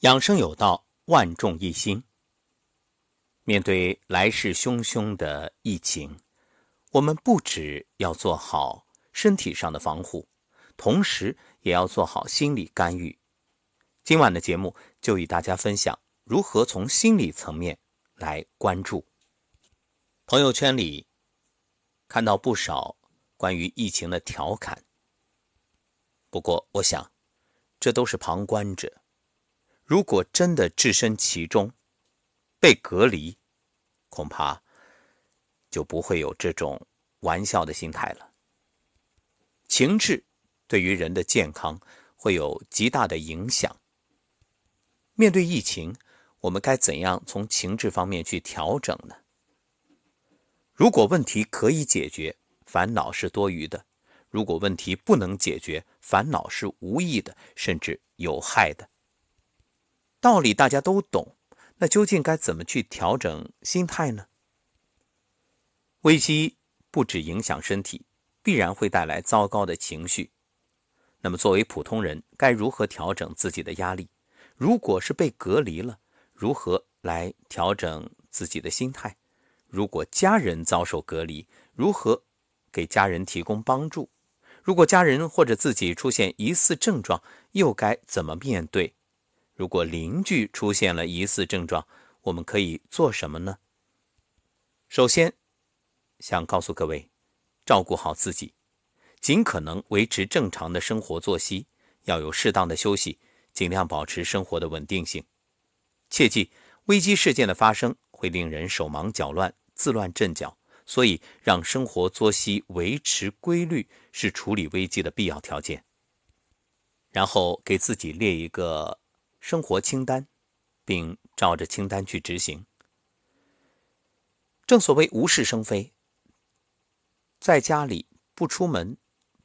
养生有道，万众一心。面对来势汹汹的疫情，我们不只要做好身体上的防护，同时也要做好心理干预。今晚的节目就与大家分享如何从心理层面来关注。朋友圈里看到不少关于疫情的调侃，不过我想，这都是旁观者。如果真的置身其中，被隔离，恐怕就不会有这种玩笑的心态了。情志对于人的健康会有极大的影响。面对疫情，我们该怎样从情志方面去调整呢？如果问题可以解决，烦恼是多余的；如果问题不能解决，烦恼是无益的，甚至有害的。道理大家都懂，那究竟该怎么去调整心态呢？危机不止影响身体，必然会带来糟糕的情绪。那么，作为普通人，该如何调整自己的压力？如果是被隔离了，如何来调整自己的心态？如果家人遭受隔离，如何给家人提供帮助？如果家人或者自己出现疑似症状，又该怎么面对？如果邻居出现了疑似症状，我们可以做什么呢？首先，想告诉各位，照顾好自己，尽可能维持正常的生活作息，要有适当的休息，尽量保持生活的稳定性。切记，危机事件的发生会令人手忙脚乱、自乱阵脚，所以让生活作息维持规律是处理危机的必要条件。然后给自己列一个。生活清单，并照着清单去执行。正所谓无事生非，在家里不出门、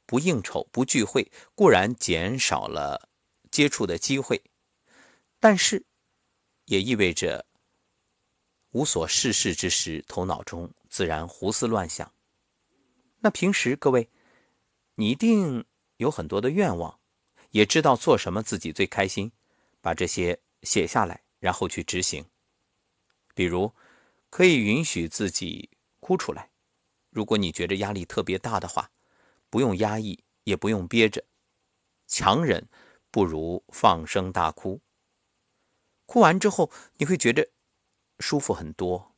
不应酬、不聚会，固然减少了接触的机会，但是也意味着无所事事之时，头脑中自然胡思乱想。那平时各位，你一定有很多的愿望，也知道做什么自己最开心。把这些写下来，然后去执行。比如，可以允许自己哭出来。如果你觉得压力特别大的话，不用压抑，也不用憋着，强忍不如放声大哭。哭完之后，你会觉得舒服很多。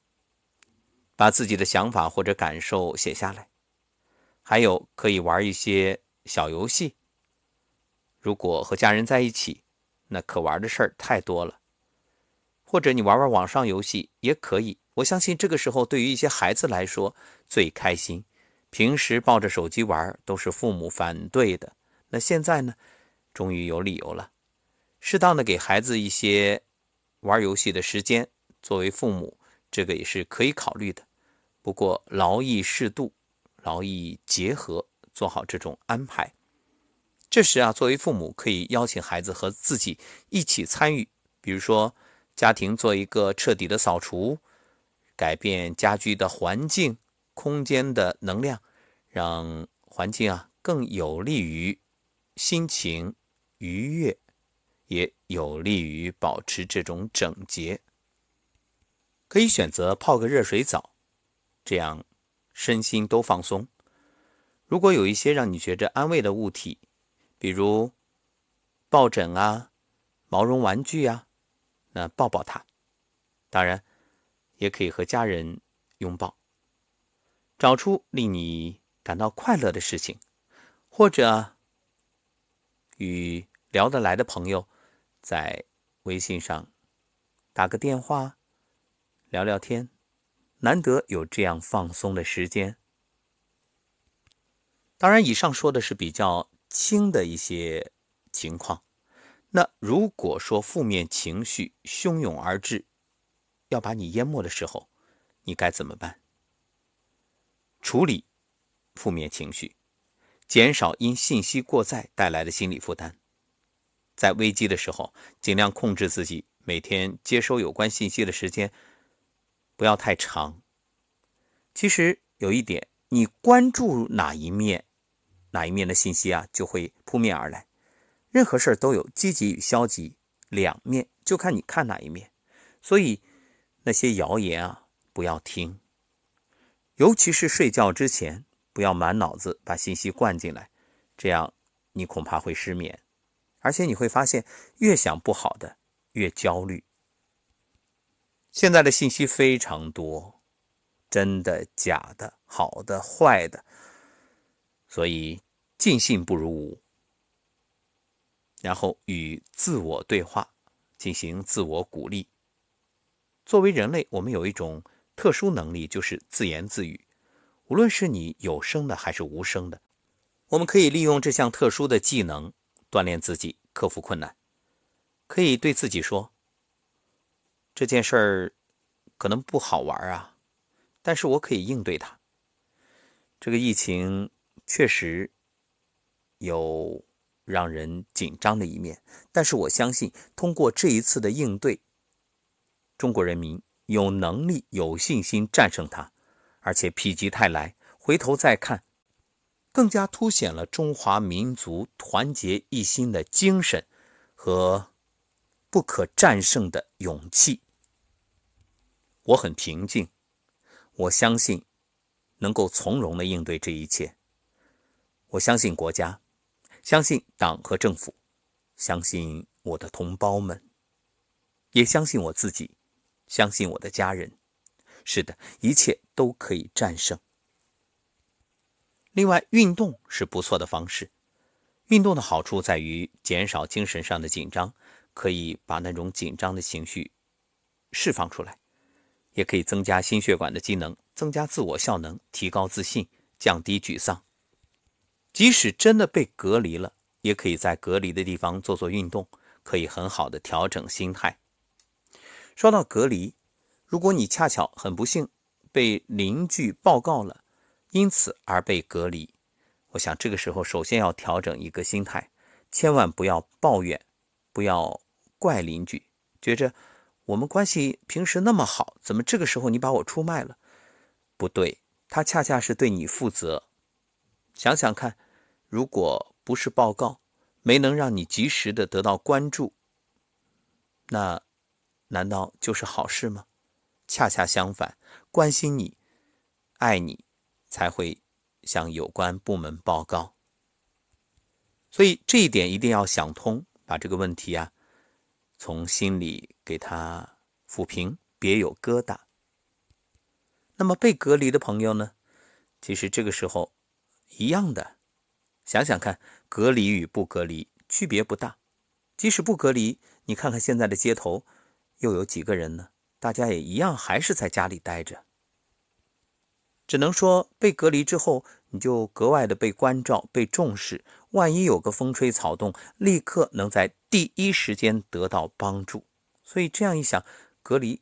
把自己的想法或者感受写下来。还有，可以玩一些小游戏。如果和家人在一起。那可玩的事儿太多了，或者你玩玩网上游戏也可以。我相信这个时候对于一些孩子来说最开心。平时抱着手机玩都是父母反对的，那现在呢，终于有理由了。适当的给孩子一些玩游戏的时间，作为父母，这个也是可以考虑的。不过劳逸适度，劳逸结合，做好这种安排。这时啊，作为父母可以邀请孩子和自己一起参与，比如说家庭做一个彻底的扫除，改变家居的环境、空间的能量，让环境啊更有利于心情愉悦，也有利于保持这种整洁。可以选择泡个热水澡，这样身心都放松。如果有一些让你觉着安慰的物体，比如抱枕啊、毛绒玩具啊，那抱抱他。当然，也可以和家人拥抱。找出令你感到快乐的事情，或者与聊得来的朋友在微信上打个电话聊聊天。难得有这样放松的时间。当然，以上说的是比较。轻的一些情况，那如果说负面情绪汹涌而至，要把你淹没的时候，你该怎么办？处理负面情绪，减少因信息过载带来的心理负担。在危机的时候，尽量控制自己每天接收有关信息的时间，不要太长。其实有一点，你关注哪一面？哪一面的信息啊，就会扑面而来。任何事儿都有积极与消极，两面，就看你看哪一面。所以那些谣言啊，不要听。尤其是睡觉之前，不要满脑子把信息灌进来，这样你恐怕会失眠，而且你会发现，越想不好的越焦虑。现在的信息非常多，真的、假的、好的、坏的，所以尽信不如无。然后与自我对话，进行自我鼓励。作为人类，我们有一种。特殊能力就是自言自语，无论是你有声的还是无声的，我们可以利用这项特殊的技能锻炼自己，克服困难。可以对自己说：“这件事儿可能不好玩啊，但是我可以应对它。这个疫情确实有让人紧张的一面，但是我相信，通过这一次的应对，中国人民。”有能力、有信心战胜它，而且否极泰来。回头再看，更加凸显了中华民族团结一心的精神和不可战胜的勇气。我很平静，我相信能够从容的应对这一切。我相信国家，相信党和政府，相信我的同胞们，也相信我自己。相信我的家人，是的，一切都可以战胜。另外，运动是不错的方式。运动的好处在于减少精神上的紧张，可以把那种紧张的情绪释放出来，也可以增加心血管的机能，增加自我效能，提高自信，降低沮丧。即使真的被隔离了，也可以在隔离的地方做做运动，可以很好的调整心态。说到隔离，如果你恰巧很不幸被邻居报告了，因此而被隔离，我想这个时候首先要调整一个心态，千万不要抱怨，不要怪邻居，觉着我们关系平时那么好，怎么这个时候你把我出卖了？不对，他恰恰是对你负责。想想看，如果不是报告，没能让你及时的得到关注，那。难道就是好事吗？恰恰相反，关心你、爱你，才会向有关部门报告。所以这一点一定要想通，把这个问题啊，从心里给他抚平，别有疙瘩。那么被隔离的朋友呢？其实这个时候一样的，想想看，隔离与不隔离区别不大。即使不隔离，你看看现在的街头。又有几个人呢？大家也一样，还是在家里待着。只能说被隔离之后，你就格外的被关照、被重视。万一有个风吹草动，立刻能在第一时间得到帮助。所以这样一想，隔离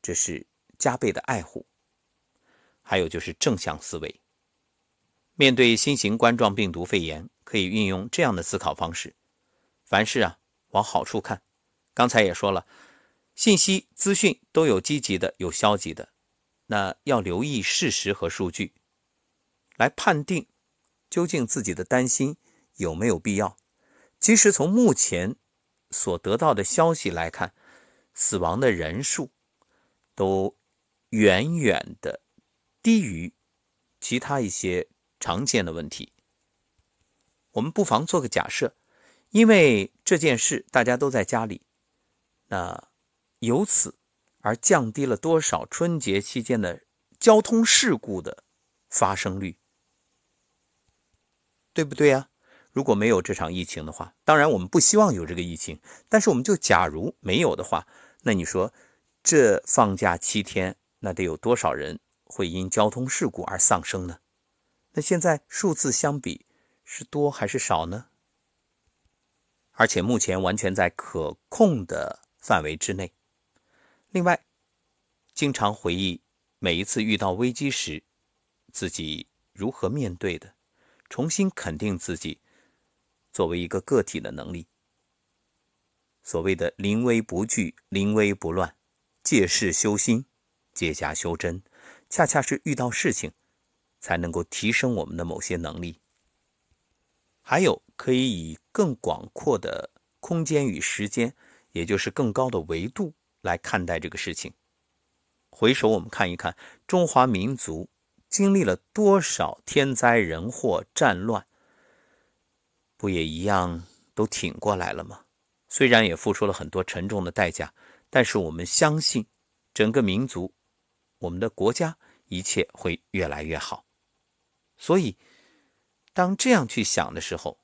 这是加倍的爱护。还有就是正向思维，面对新型冠状病毒肺炎，可以运用这样的思考方式：凡事啊，往好处看。刚才也说了。信息资讯都有积极的，有消极的，那要留意事实和数据，来判定究竟自己的担心有没有必要。其实从目前所得到的消息来看，死亡的人数都远远的低于其他一些常见的问题。我们不妨做个假设，因为这件事大家都在家里，那。由此而降低了多少春节期间的交通事故的发生率，对不对呀？如果没有这场疫情的话，当然我们不希望有这个疫情，但是我们就假如没有的话，那你说这放假七天，那得有多少人会因交通事故而丧生呢？那现在数字相比是多还是少呢？而且目前完全在可控的范围之内。另外，经常回忆每一次遇到危机时，自己如何面对的，重新肯定自己作为一个个体的能力。所谓的临危不惧、临危不乱、借势修心、借假修真，恰恰是遇到事情才能够提升我们的某些能力。还有，可以以更广阔的空间与时间。也就是更高的维度来看待这个事情。回首我们看一看，中华民族经历了多少天灾人祸、战乱，不也一样都挺过来了吗？虽然也付出了很多沉重的代价，但是我们相信，整个民族，我们的国家，一切会越来越好。所以，当这样去想的时候，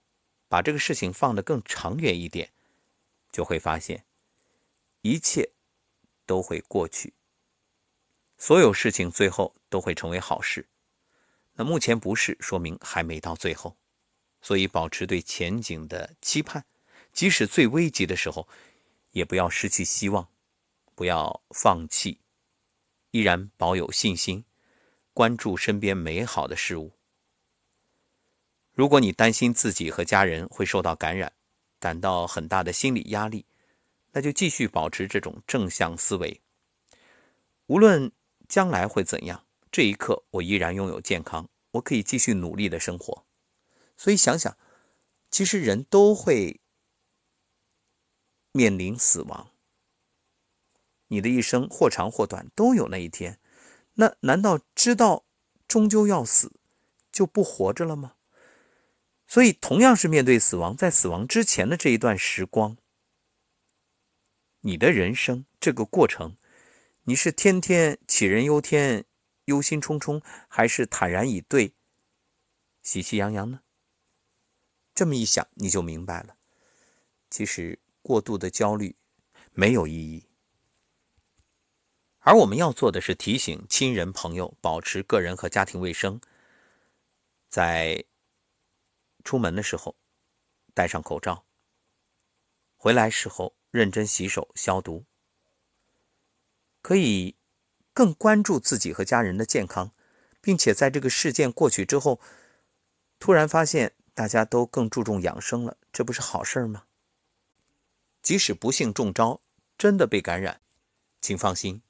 把这个事情放得更长远一点，就会发现，一切都会过去。所有事情最后都会成为好事。那目前不是，说明还没到最后。所以，保持对前景的期盼，即使最危急的时候，也不要失去希望，不要放弃，依然保有信心，关注身边美好的事物。如果你担心自己和家人会受到感染，感到很大的心理压力，那就继续保持这种正向思维。无论将来会怎样，这一刻我依然拥有健康，我可以继续努力的生活。所以想想，其实人都会面临死亡，你的一生或长或短，都有那一天。那难道知道终究要死，就不活着了吗？所以，同样是面对死亡，在死亡之前的这一段时光，你的人生这个过程，你是天天杞人忧天、忧心忡忡，还是坦然以对、喜气洋洋呢？这么一想，你就明白了，其实过度的焦虑没有意义。而我们要做的是提醒亲人朋友保持个人和家庭卫生，在。出门的时候戴上口罩，回来时候认真洗手消毒，可以更关注自己和家人的健康，并且在这个事件过去之后，突然发现大家都更注重养生了，这不是好事吗？即使不幸中招，真的被感染，请放心，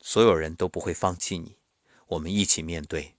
所有人都不会放弃你，我们一起面对。